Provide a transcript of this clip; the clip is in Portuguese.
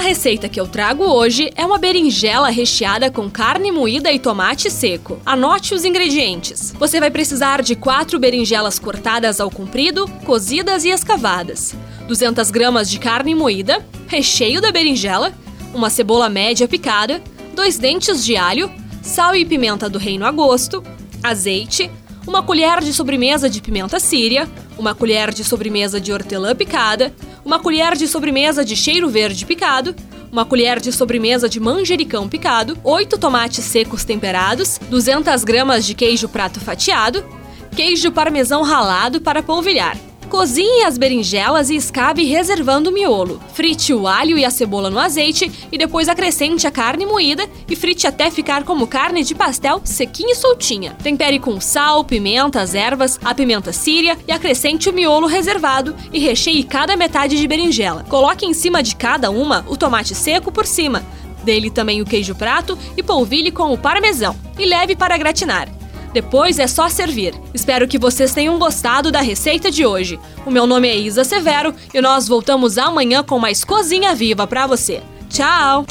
A receita que eu trago hoje é uma berinjela recheada com carne moída e tomate seco. Anote os ingredientes. Você vai precisar de 4 berinjelas cortadas ao comprido, cozidas e escavadas, 200 gramas de carne moída, recheio da berinjela, uma cebola média picada, dois dentes de alho, sal e pimenta do reino a gosto, azeite, uma colher de sobremesa de pimenta síria, uma colher de sobremesa de hortelã picada, uma colher de sobremesa de cheiro verde picado, uma colher de sobremesa de manjericão picado, 8 tomates secos temperados, 200 gramas de queijo prato fatiado, queijo parmesão ralado para polvilhar. Cozinhe as berinjelas e escabe reservando o miolo. Frite o alho e a cebola no azeite e depois acrescente a carne moída e frite até ficar como carne de pastel sequinha e soltinha. Tempere com sal, pimenta, as ervas, a pimenta síria e acrescente o miolo reservado e recheie cada metade de berinjela. Coloque em cima de cada uma o tomate seco por cima. Dele também o queijo prato e polvilhe com o parmesão e leve para gratinar. Depois é só servir. Espero que vocês tenham gostado da receita de hoje. O meu nome é Isa Severo e nós voltamos amanhã com mais cozinha viva para você. Tchau!